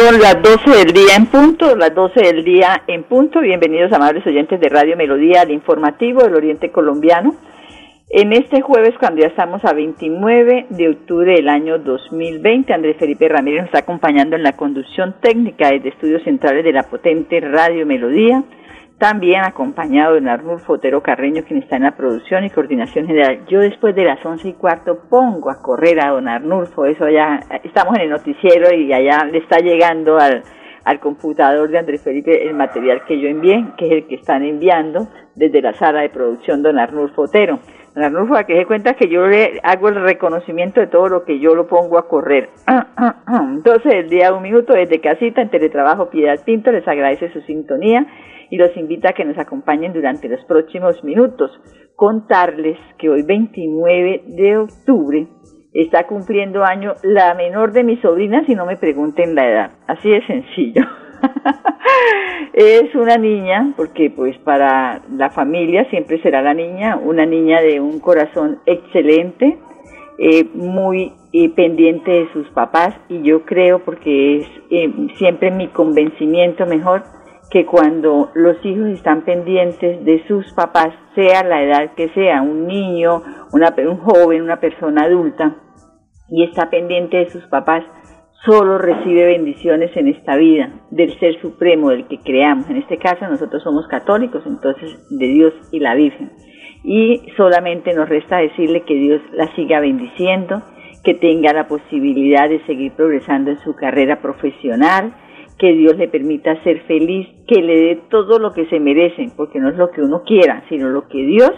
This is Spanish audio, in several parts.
Son las 12 del día en punto, las 12 del día en punto. Bienvenidos, amables oyentes de Radio Melodía, al informativo del Oriente Colombiano. En este jueves, cuando ya estamos a 29 de octubre del año 2020, Andrés Felipe Ramírez nos está acompañando en la conducción técnica desde Estudios Centrales de la potente Radio Melodía también acompañado de Arnulfo Otero Carreño, quien está en la producción y coordinación general. Yo después de las once y cuarto pongo a correr a don Arnulfo, eso ya, estamos en el noticiero y allá le está llegando al, al computador de Andrés Felipe el material que yo envié, que es el que están enviando desde la sala de producción don Arnulfo Otero. Don Arnulfo, a que se cuenta que yo le hago el reconocimiento de todo lo que yo lo pongo a correr. Entonces, el día un minuto desde casita en Teletrabajo Piedad Pinto les agradece su sintonía y los invita a que nos acompañen durante los próximos minutos. Contarles que hoy 29 de octubre está cumpliendo año la menor de mis sobrinas y no me pregunten la edad. Así de sencillo. es una niña, porque pues para la familia siempre será la niña, una niña de un corazón excelente, eh, muy eh, pendiente de sus papás y yo creo, porque es eh, siempre mi convencimiento mejor, que cuando los hijos están pendientes de sus papás, sea la edad que sea, un niño, una, un joven, una persona adulta, y está pendiente de sus papás, solo recibe bendiciones en esta vida del Ser Supremo, del que creamos. En este caso nosotros somos católicos, entonces de Dios y la Virgen. Y solamente nos resta decirle que Dios la siga bendiciendo, que tenga la posibilidad de seguir progresando en su carrera profesional, que Dios le permita ser feliz, que le dé todo lo que se merecen, porque no es lo que uno quiera, sino lo que Dios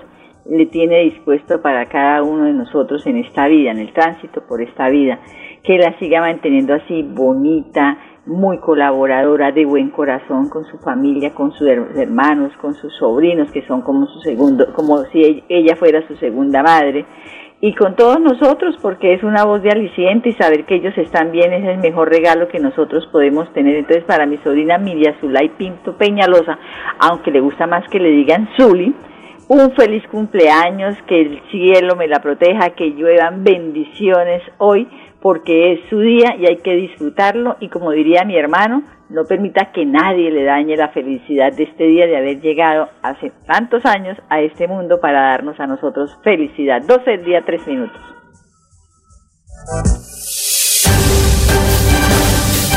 le tiene dispuesto para cada uno de nosotros en esta vida, en el tránsito por esta vida, que la siga manteniendo así bonita, muy colaboradora, de buen corazón con su familia, con sus hermanos, con sus sobrinos, que son como su segundo, como si ella fuera su segunda madre, y con todos nosotros, porque es una voz de aliciente y saber que ellos están bien es el mejor regalo que nosotros podemos tener. Entonces, para mi sobrina Miria Zulay Pinto Peñalosa, aunque le gusta más que le digan Zuli, un feliz cumpleaños, que el cielo me la proteja, que lluevan bendiciones hoy, porque es su día y hay que disfrutarlo. Y como diría mi hermano, no permita que nadie le dañe la felicidad de este día de haber llegado hace tantos años a este mundo para darnos a nosotros felicidad. 12 del día, 3 minutos.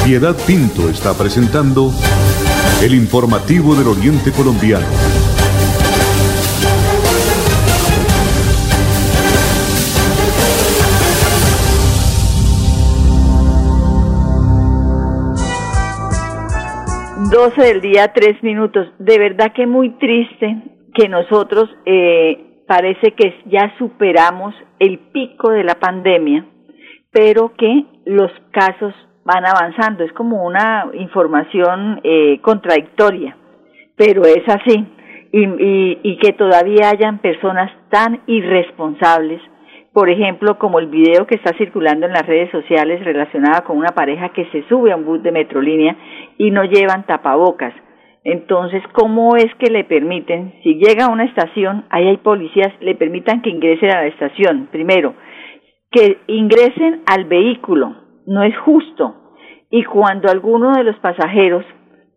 Piedad Pinto está presentando el informativo del Oriente Colombiano. 12 del día, 3 minutos. De verdad que muy triste que nosotros eh, parece que ya superamos el pico de la pandemia, pero que los casos van avanzando. Es como una información eh, contradictoria, pero es así. Y, y, y que todavía hayan personas tan irresponsables por ejemplo, como el video que está circulando en las redes sociales relacionada con una pareja que se sube a un bus de Metrolínea y no llevan tapabocas. Entonces, ¿cómo es que le permiten, si llega a una estación, ahí hay policías, le permitan que ingresen a la estación? Primero, que ingresen al vehículo, no es justo. Y cuando alguno de los pasajeros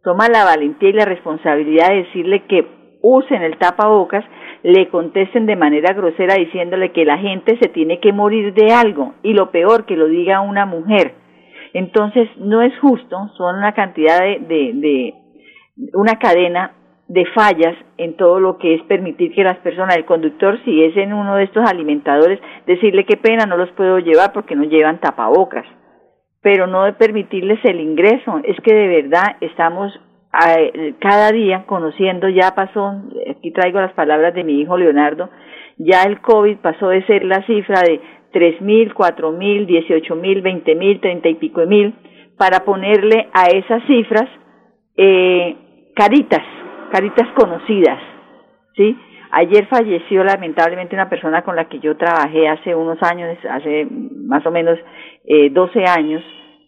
toma la valentía y la responsabilidad de decirle que usen el tapabocas, le contesten de manera grosera diciéndole que la gente se tiene que morir de algo y lo peor que lo diga una mujer. Entonces no es justo, son una cantidad de, de, una cadena de fallas en todo lo que es permitir que las personas, el conductor, si es en uno de estos alimentadores, decirle qué pena, no los puedo llevar porque no llevan tapabocas, pero no de permitirles el ingreso. Es que de verdad estamos cada día conociendo, ya pasó, aquí traigo las palabras de mi hijo Leonardo, ya el COVID pasó de ser la cifra de tres mil, cuatro mil, dieciocho mil, veinte mil, treinta y pico de mil, para ponerle a esas cifras eh, caritas, caritas conocidas, ¿sí? Ayer falleció lamentablemente una persona con la que yo trabajé hace unos años, hace más o menos eh, 12 años,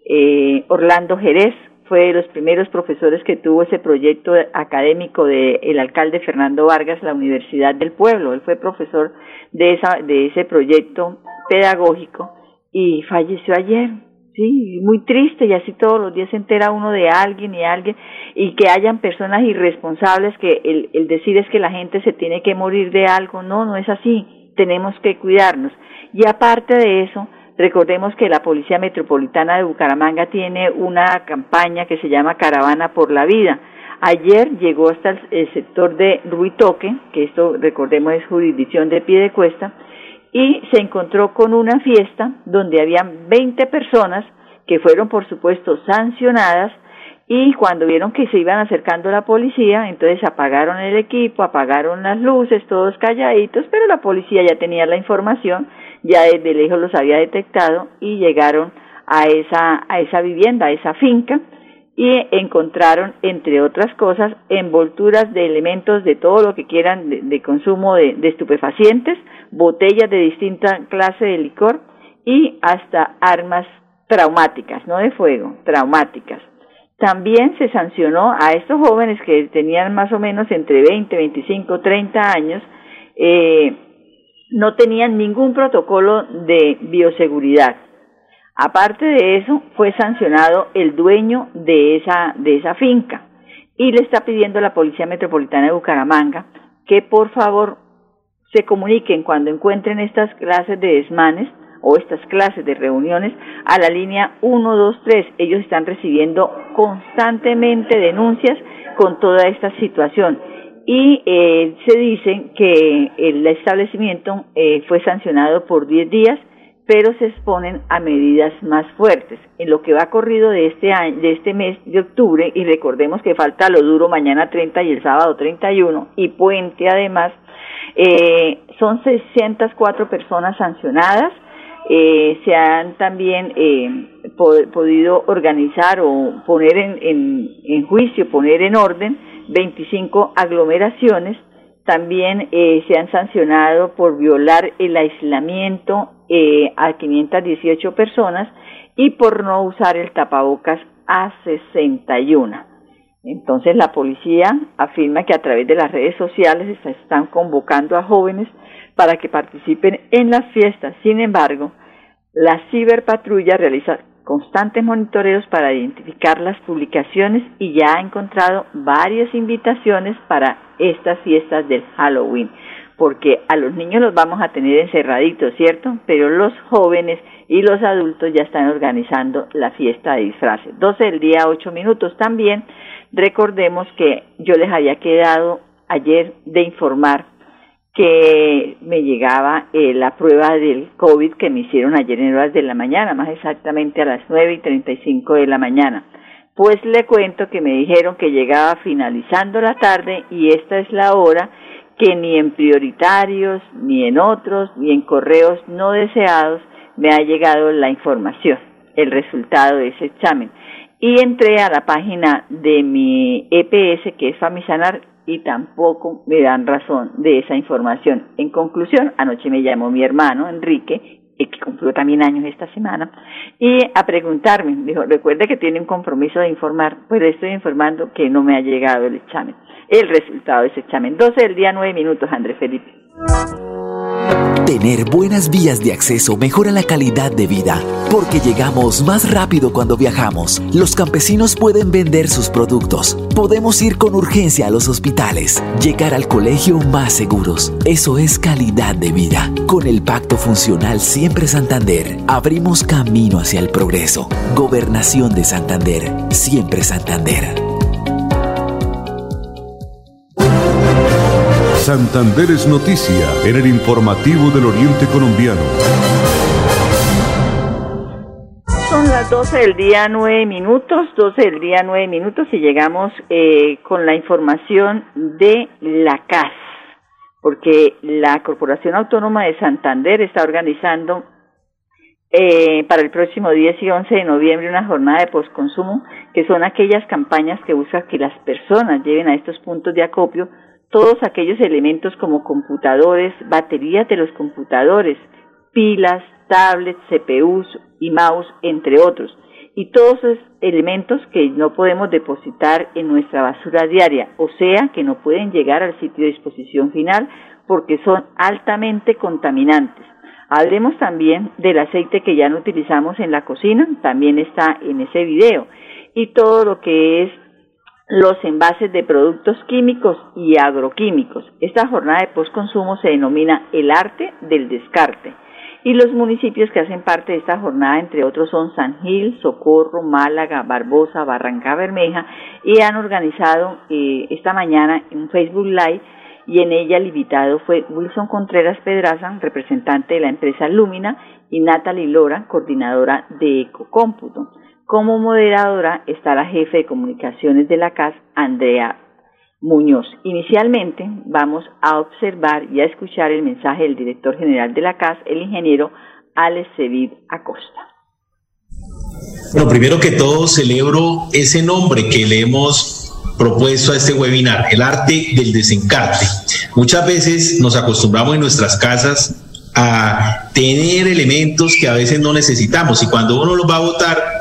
eh, Orlando Jerez, fue de los primeros profesores que tuvo ese proyecto académico del el alcalde Fernando Vargas, la Universidad del Pueblo. Él fue profesor de, esa, de ese proyecto pedagógico y falleció ayer. Sí, muy triste y así todos los días se entera uno de alguien y alguien y que hayan personas irresponsables que el, el decir es que la gente se tiene que morir de algo, no, no es así, tenemos que cuidarnos. Y aparte de eso, Recordemos que la Policía Metropolitana de Bucaramanga tiene una campaña que se llama Caravana por la Vida. Ayer llegó hasta el, sector de Ruitoque, que esto recordemos es jurisdicción de pie de cuesta, y se encontró con una fiesta donde habían 20 personas que fueron por supuesto sancionadas y cuando vieron que se iban acercando la policía, entonces apagaron el equipo, apagaron las luces, todos calladitos, pero la policía ya tenía la información ya desde lejos los había detectado y llegaron a esa, a esa vivienda, a esa finca, y encontraron, entre otras cosas, envolturas de elementos de todo lo que quieran de, consumo de, estupefacientes, botellas de distinta clase de licor y hasta armas traumáticas, no de fuego, traumáticas. También se sancionó a estos jóvenes que tenían más o menos entre 20, 25, 30 años, eh, no tenían ningún protocolo de bioseguridad. Aparte de eso, fue sancionado el dueño de esa, de esa finca y le está pidiendo a la Policía Metropolitana de Bucaramanga que por favor se comuniquen cuando encuentren estas clases de desmanes o estas clases de reuniones a la línea 123. Ellos están recibiendo constantemente denuncias con toda esta situación y eh, se dice que el establecimiento eh, fue sancionado por 10 días, pero se exponen a medidas más fuertes. En lo que va corrido de este año, de este mes de octubre, y recordemos que falta lo duro mañana 30 y el sábado 31, y puente además, eh, son 604 personas sancionadas, eh, se han también eh, podido organizar o poner en, en, en juicio, poner en orden 25 aglomeraciones. También eh, se han sancionado por violar el aislamiento eh, a 518 personas y por no usar el tapabocas a 61. Entonces la policía afirma que a través de las redes sociales están convocando a jóvenes para que participen en las fiestas. Sin embargo, la ciberpatrulla realiza constantes monitoreos para identificar las publicaciones y ya ha encontrado varias invitaciones para estas fiestas del Halloween, porque a los niños los vamos a tener encerraditos, ¿cierto? Pero los jóvenes y los adultos ya están organizando la fiesta de disfraces. 12 del día, 8 minutos también. Recordemos que yo les había quedado ayer de informar que me llegaba eh, la prueba del COVID que me hicieron ayer en horas de la mañana, más exactamente a las nueve y treinta y cinco de la mañana. Pues le cuento que me dijeron que llegaba finalizando la tarde y esta es la hora que ni en prioritarios, ni en otros, ni en correos no deseados me ha llegado la información, el resultado de ese examen. Y entré a la página de mi EPS, que es Famisanar, y tampoco me dan razón de esa información. En conclusión, anoche me llamó mi hermano Enrique, que cumplió también años esta semana, y a preguntarme, dijo, recuerde que tiene un compromiso de informar, pues le estoy informando que no me ha llegado el examen, el resultado de ese examen. 12 del día, 9 minutos, Andrés Felipe. Tener buenas vías de acceso mejora la calidad de vida, porque llegamos más rápido cuando viajamos. Los campesinos pueden vender sus productos. Podemos ir con urgencia a los hospitales, llegar al colegio más seguros. Eso es calidad de vida. Con el Pacto Funcional Siempre Santander, abrimos camino hacia el progreso. Gobernación de Santander, siempre Santander. Santander es noticia en el informativo del Oriente Colombiano. Son las 12 del día 9 minutos, 12 del día 9 minutos y llegamos eh, con la información de la CAS, porque la Corporación Autónoma de Santander está organizando eh, para el próximo 10 y 11 de noviembre una jornada de postconsumo, que son aquellas campañas que buscan que las personas lleven a estos puntos de acopio todos aquellos elementos como computadores, baterías de los computadores, pilas, tablets, CPUs y mouse, entre otros, y todos esos elementos que no podemos depositar en nuestra basura diaria, o sea, que no pueden llegar al sitio de disposición final porque son altamente contaminantes. Hablemos también del aceite que ya no utilizamos en la cocina, también está en ese video, y todo lo que es los envases de productos químicos y agroquímicos. Esta jornada de postconsumo se denomina el arte del descarte. Y los municipios que hacen parte de esta jornada, entre otros, son San Gil, Socorro, Málaga, Barbosa, Barranca Bermeja, y han organizado eh, esta mañana un Facebook Live y en ella el invitado fue Wilson Contreras Pedraza, representante de la empresa Lumina, y Natalie Lora, coordinadora de Ecocómputo. Como moderadora está la jefe de comunicaciones de la CAS, Andrea Muñoz. Inicialmente vamos a observar y a escuchar el mensaje del director general de la CAS, el ingeniero Alex Sevid Acosta. Bueno, primero que todo celebro ese nombre que le hemos propuesto a este webinar, el arte del desencarte. Muchas veces nos acostumbramos en nuestras casas a tener elementos que a veces no necesitamos y cuando uno los va a votar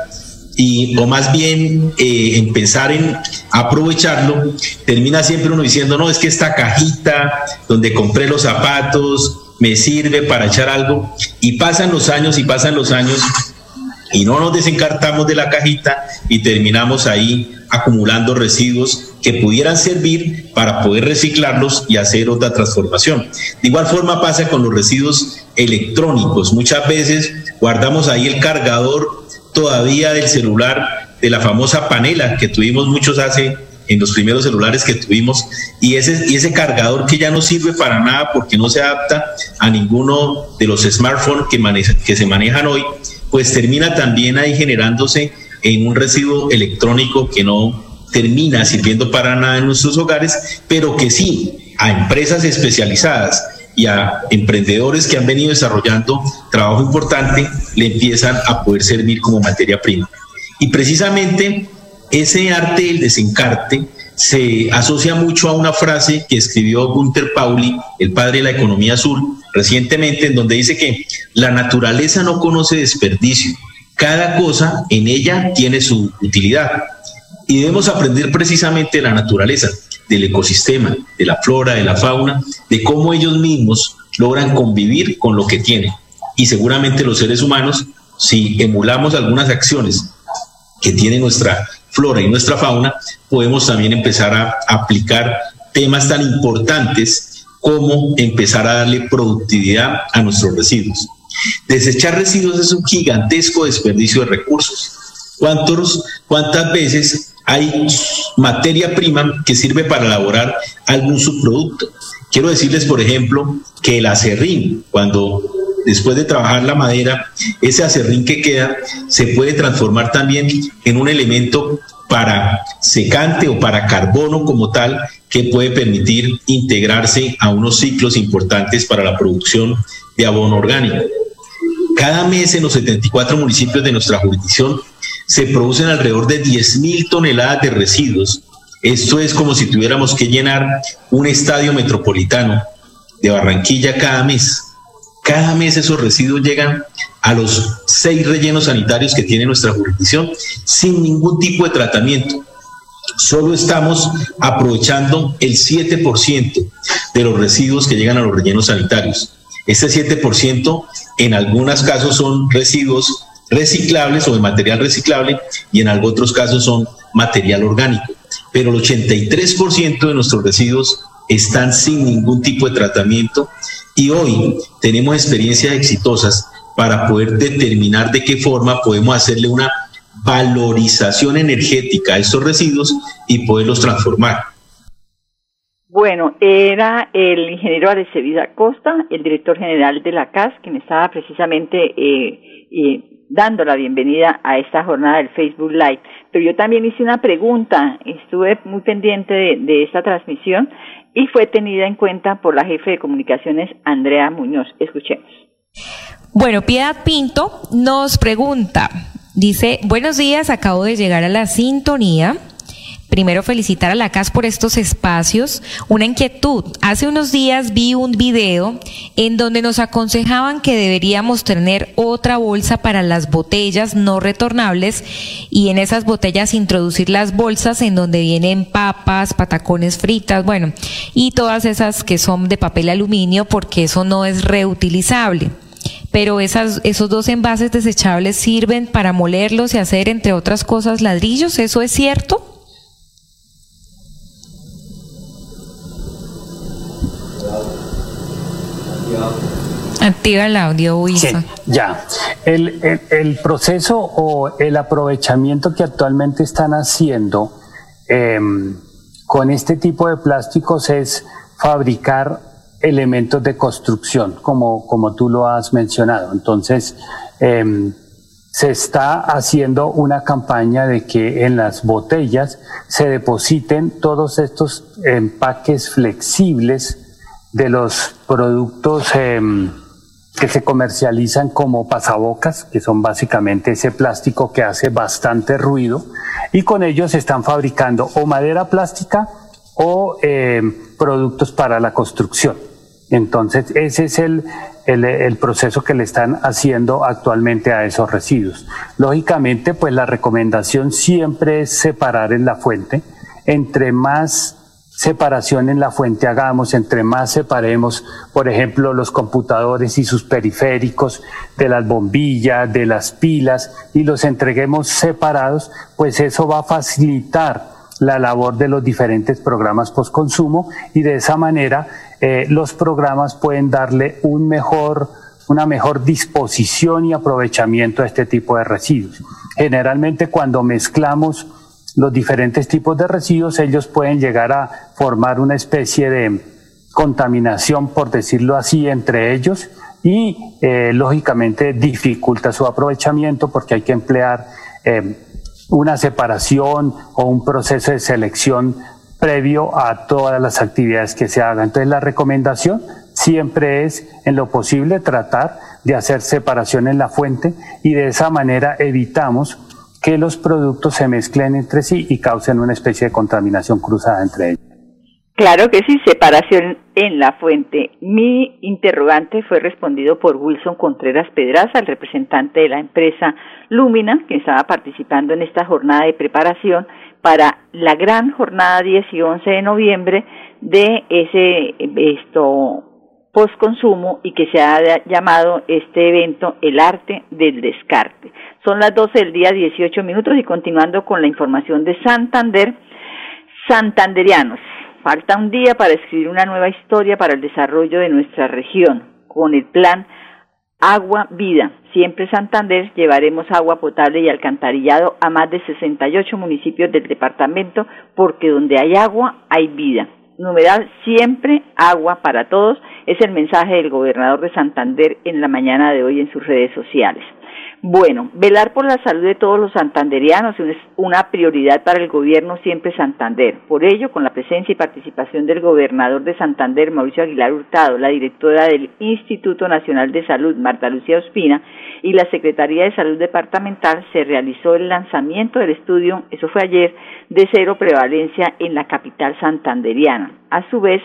y o más bien eh, en pensar en aprovecharlo, termina siempre uno diciendo, no, es que esta cajita donde compré los zapatos me sirve para echar algo y pasan los años y pasan los años y no nos desencartamos de la cajita y terminamos ahí acumulando residuos que pudieran servir para poder reciclarlos y hacer otra transformación. De igual forma pasa con los residuos electrónicos. Muchas veces guardamos ahí el cargador todavía del celular, de la famosa panela que tuvimos muchos hace en los primeros celulares que tuvimos y ese, y ese cargador que ya no sirve para nada porque no se adapta a ninguno de los smartphones que, que se manejan hoy, pues termina también ahí generándose en un residuo electrónico que no termina sirviendo para nada en nuestros hogares, pero que sí a empresas especializadas y a emprendedores que han venido desarrollando trabajo importante le empiezan a poder servir como materia prima. Y precisamente ese arte del desencarte se asocia mucho a una frase que escribió Gunther Pauli, el padre de la economía azul, recientemente, en donde dice que la naturaleza no conoce desperdicio, cada cosa en ella tiene su utilidad. Y debemos aprender precisamente la naturaleza del ecosistema, de la flora, de la fauna, de cómo ellos mismos logran convivir con lo que tienen. Y seguramente los seres humanos, si emulamos algunas acciones que tiene nuestra flora y nuestra fauna, podemos también empezar a aplicar temas tan importantes como empezar a darle productividad a nuestros residuos. Desechar residuos es un gigantesco desperdicio de recursos. ¿Cuántos, ¿Cuántas veces hay materia prima que sirve para elaborar algún subproducto. Quiero decirles, por ejemplo, que el acerrín, cuando después de trabajar la madera, ese acerrín que queda se puede transformar también en un elemento para secante o para carbono como tal que puede permitir integrarse a unos ciclos importantes para la producción de abono orgánico. Cada mes en los 74 municipios de nuestra jurisdicción se producen alrededor de 10.000 toneladas de residuos. Esto es como si tuviéramos que llenar un estadio metropolitano de Barranquilla cada mes. Cada mes esos residuos llegan a los seis rellenos sanitarios que tiene nuestra jurisdicción sin ningún tipo de tratamiento. Solo estamos aprovechando el 7% de los residuos que llegan a los rellenos sanitarios. Este 7% en algunos casos son residuos reciclables o de material reciclable y en algunos otros casos son material orgánico. Pero el 83% de nuestros residuos están sin ningún tipo de tratamiento y hoy tenemos experiencias exitosas para poder determinar de qué forma podemos hacerle una valorización energética a estos residuos y poderlos transformar. Bueno, era el ingeniero Arecevida Costa, el director general de la CAS, quien estaba precisamente eh, eh, dando la bienvenida a esta jornada del Facebook Live. Pero yo también hice una pregunta, estuve muy pendiente de, esta transmisión y fue tenida en cuenta por la jefe de comunicaciones, Andrea Muñoz. Escuchemos. Bueno, Piedad Pinto nos pregunta, dice, buenos días, acabo de llegar a la sintonía. Primero felicitar a la CAS por estos espacios. Una inquietud. Hace unos días vi un video en donde nos aconsejaban que deberíamos tener otra bolsa para las botellas no retornables y en esas botellas introducir las bolsas en donde vienen papas, patacones fritas, bueno, y todas esas que son de papel aluminio porque eso no es reutilizable pero esas, esos dos envases desechables sirven para molerlos y hacer, entre otras cosas, ladrillos. ¿Eso es cierto? Activa el audio, ya. El, el, proceso o el aprovechamiento que actualmente están haciendo em, con este tipo de plásticos es fabricar elementos de construcción, como, como tú lo has mencionado. Entonces, em, se está haciendo una campaña de que en las botellas se depositen todos estos empaques flexibles de los productos em, que se comercializan como pasabocas, que son básicamente ese plástico que hace bastante ruido, y con ellos se están fabricando o madera plástica o em, productos para la construcción. Entonces, ese es el, el, proceso que le están haciendo actualmente a esos residuos. Lógicamente, pues la recomendación siempre es separar en la fuente. Entre más separación en la fuente hagamos, entre más separemos, por ejemplo, los computadores y sus periféricos de las bombillas, de las pilas, y los entreguemos separados, pues eso va a facilitar la labor de los diferentes programas postconsumo y de esa manera eh, los programas pueden darle un una mejor disposición y aprovechamiento a este tipo de residuos. Generalmente cuando mezclamos los diferentes tipos de residuos, ellos pueden llegar a formar una especie de contaminación, por decirlo así, entre ellos y eh, lógicamente dificulta su aprovechamiento porque hay que emplear eh, una separación o un proceso de selección previo a todas las actividades que se hagan. Entonces la recomendación siempre es, en lo posible, tratar de hacer separación en la fuente y de esa manera evitamos que los productos se mezclen entre sí y causen una especie de contaminación cruzada entre ellos. Claro que sí, separación en la fuente. Mi interrogante fue respondido por Wilson Contreras Pedraza, el representante de la empresa Lumina, que estaba participando en esta jornada de preparación para la gran jornada 10 y 11 de noviembre de ese esto postconsumo y que se ha llamado este evento el arte del descarte. Son las 12 del día 18 minutos y continuando con la información de Santander, santanderianos. Falta un día para escribir una nueva historia para el desarrollo de nuestra región con el plan Agua Vida. Siempre Santander llevaremos agua potable y alcantarillado a más de 68 municipios del departamento porque donde hay agua hay vida. Numeral siempre agua para todos es el mensaje del gobernador de Santander en la mañana de hoy en sus redes sociales. Bueno, velar por la salud de todos los santanderianos es una prioridad para el gobierno siempre Santander. Por ello, con la presencia y participación del gobernador de Santander, Mauricio Aguilar Hurtado, la directora del Instituto Nacional de Salud, Marta Lucía Ospina, y la Secretaría de Salud Departamental, se realizó el lanzamiento del estudio, eso fue ayer, de cero prevalencia en la capital santanderiana. A su vez,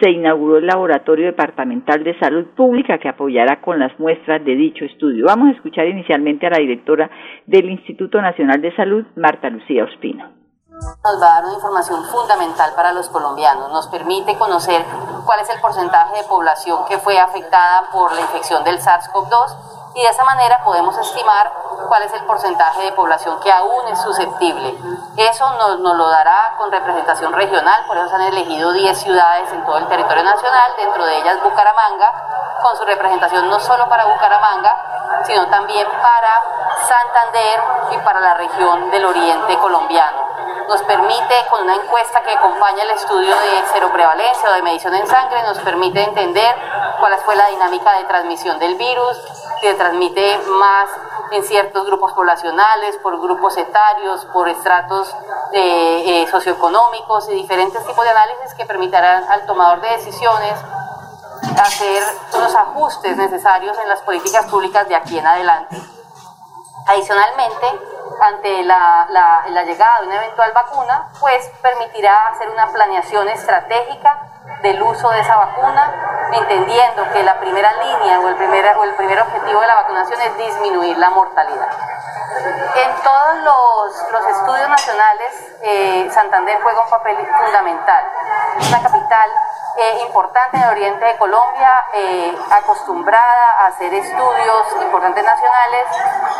se inauguró el Laboratorio Departamental de Salud Pública que apoyará con las muestras de dicho estudio. Vamos a escuchar inicialmente a la directora del Instituto Nacional de Salud, Marta Lucía Ospina. Nos va a dar una información fundamental para los colombianos. Nos permite conocer cuál es el porcentaje de población que fue afectada por la infección del SARS-CoV-2 y de esa manera podemos estimar cuál es el porcentaje de población que aún es susceptible. Eso nos, nos, lo dará con representación regional, por eso se han elegido 10 ciudades en todo el territorio nacional, dentro de ellas Bucaramanga, con su representación no solo para Bucaramanga, sino también para Santander y para la región del oriente colombiano nos permite, con una encuesta que acompaña el estudio de cero prevalencia o de medición en sangre, nos permite entender cuál fue la dinámica de transmisión del virus, que transmite más en ciertos grupos poblacionales, por grupos etarios, por estratos eh, socioeconómicos y diferentes tipos de análisis que permitirán al tomador de decisiones hacer los ajustes necesarios en las políticas públicas de aquí en adelante. Adicionalmente, ante la, la, llegada de una eventual vacuna, pues permitirá hacer una planeación estratégica del uso de esa vacuna, entendiendo que la primera línea o el primer, o el primer objetivo de la vacunación es disminuir la mortalidad. En todos los, los estudios nacionales, eh, Santander juega un papel fundamental. Es una capital eh, importante en el oriente de Colombia, eh, acostumbrada a hacer estudios importantes nacionales,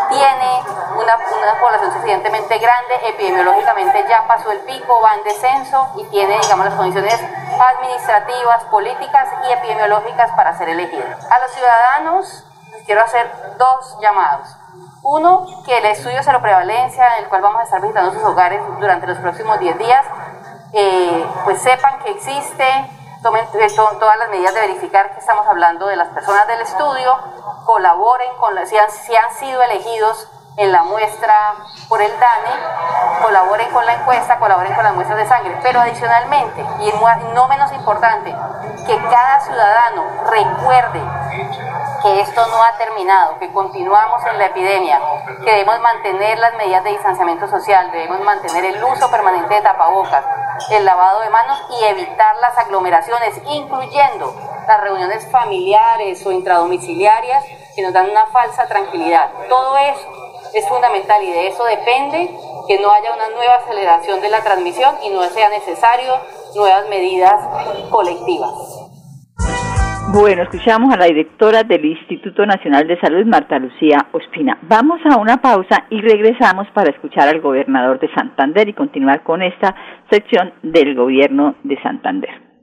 tiene una, una, población suficientemente grande, epidemiológicamente ya pasó el pico, va en descenso y tiene, digamos, las condiciones administrativas, políticas y epidemiológicas para ser elegido. A los ciudadanos les quiero hacer dos llamados. Uno, que el estudio cero prevalencia, en el cual vamos a estar visitando sus hogares durante los próximos 10 días, eh, pues sepan que existe, tomen todas las medidas de verificar que estamos hablando de las personas del estudio, colaboren con, si han, si han sido elegidos en la muestra por el DANE, colaboren con la encuesta, colaboren con las muestras de sangre. Pero adicionalmente, y no menos importante, que cada ciudadano recuerde que esto no ha terminado, que continuamos en la epidemia, que debemos mantener las medidas de distanciamiento social, debemos mantener el uso permanente de tapabocas, el lavado de manos y evitar las aglomeraciones, incluyendo las reuniones familiares o intradomiciliarias que nos dan una falsa tranquilidad. Todo eso es fundamental y de eso depende que no haya una nueva aceleración de la transmisión y no sea necesario nuevas medidas colectivas. Bueno, escuchamos a la directora del Instituto Nacional de Salud, Marta Lucía Ospina. Vamos a una pausa y regresamos para escuchar al gobernador de Santander y continuar con esta sección del gobierno de Santander.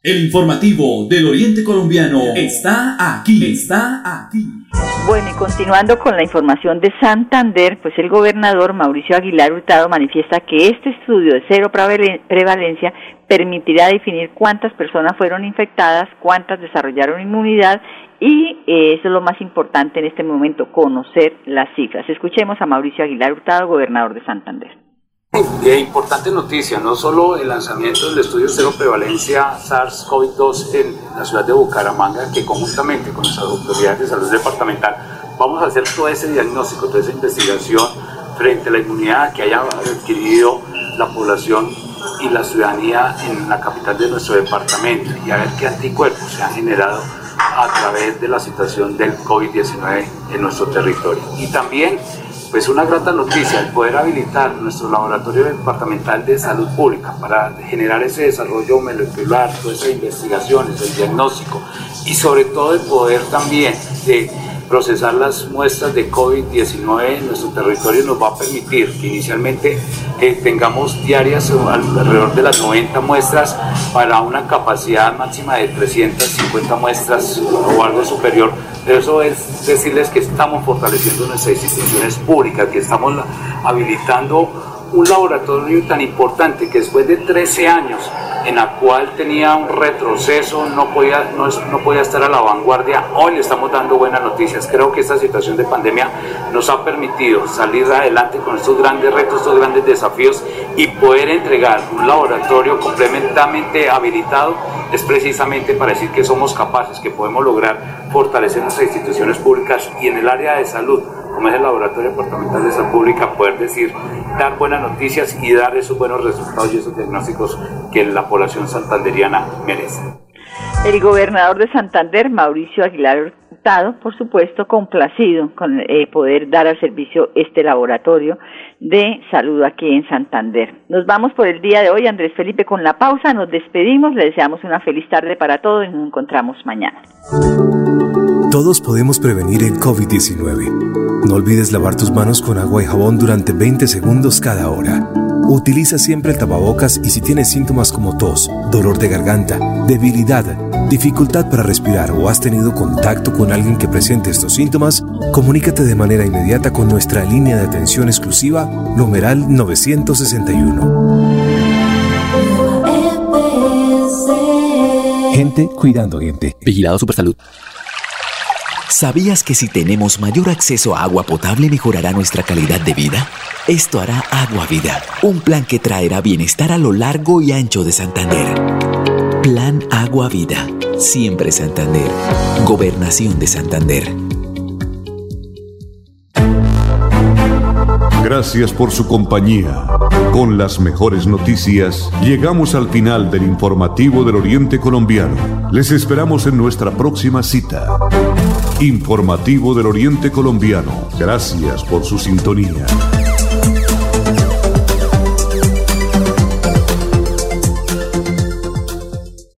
El informativo del Oriente Colombiano está aquí, está aquí. Bueno, y continuando con la información de Santander, pues el gobernador Mauricio Aguilar Hurtado manifiesta que este estudio de cero prevalencia permitirá definir cuántas personas fueron infectadas, cuántas desarrollaron inmunidad y eh, eso es lo más importante en este momento, conocer las cifras. Escuchemos a Mauricio Aguilar Hurtado, gobernador de Santander. De importante noticia, no solo el lanzamiento del estudio cero prevalencia SARS-CoV-2 en la ciudad de Bucaramanga, que conjuntamente con nuestras autoridades de salud departamental vamos a hacer todo ese diagnóstico, toda esa investigación frente a la inmunidad que haya adquirido la población y la ciudadanía en la capital de nuestro departamento y a ver qué anticuerpos se han generado a través de la situación del COVID-19 en nuestro territorio. Y también pues una grata noticia el poder habilitar nuestro laboratorio departamental de salud pública para generar ese desarrollo molecular, todas esas investigaciones, el diagnóstico y sobre todo el poder también de procesar las muestras de COVID-19 en nuestro territorio nos va a permitir que inicialmente eh, tengamos diarias alrededor de las 90 muestras para una capacidad máxima de 350 muestras o algo superior. Eso es decirles que estamos fortaleciendo nuestras instituciones públicas, que estamos habilitando un laboratorio tan importante que después de 13 años en la cual tenía un retroceso, no podía, no, no, podía estar a la vanguardia, hoy le estamos dando buenas noticias. Creo que esta situación de pandemia nos ha permitido salir adelante con estos grandes retos, estos grandes desafíos y poder entregar un laboratorio completamente habilitado es precisamente para decir que somos capaces, que podemos lograr fortalecer nuestras instituciones públicas y en el área de salud como es el Laboratorio Departamental de Salud Pública, poder decir, dar buenas noticias y dar esos buenos resultados y esos diagnósticos que la población santanderiana merece. El gobernador de Santander, Mauricio Aguilar Por supuesto, complacido con eh, poder dar al servicio este laboratorio de salud aquí en Santander. Nos vamos por el día de hoy, Andrés Felipe, con la pausa, nos despedimos, le deseamos una feliz tarde para todos y nos encontramos mañana. Todos podemos prevenir el COVID-19. No olvides lavar tus manos con agua y jabón durante 20 segundos cada hora. Utiliza siempre el tapabocas y si tienes síntomas como tos, dolor de garganta, debilidad, dificultad para respirar o has tenido contacto con alguien que presente estos síntomas, comunícate de manera inmediata con nuestra línea de atención exclusiva, numeral 961. Gente cuidando gente. Vigilado Supersalud. ¿Sabías que si tenemos mayor acceso a agua potable mejorará nuestra calidad de vida? Esto hará Agua Vida, un plan que traerá bienestar a lo largo y ancho de Santander. Plan Agua Vida, siempre Santander. Gobernación de Santander. Gracias por su compañía. Con las mejores noticias, llegamos al final del informativo del Oriente Colombiano. Les esperamos en nuestra próxima cita. Informativo del Oriente Colombiano. Gracias por su sintonía.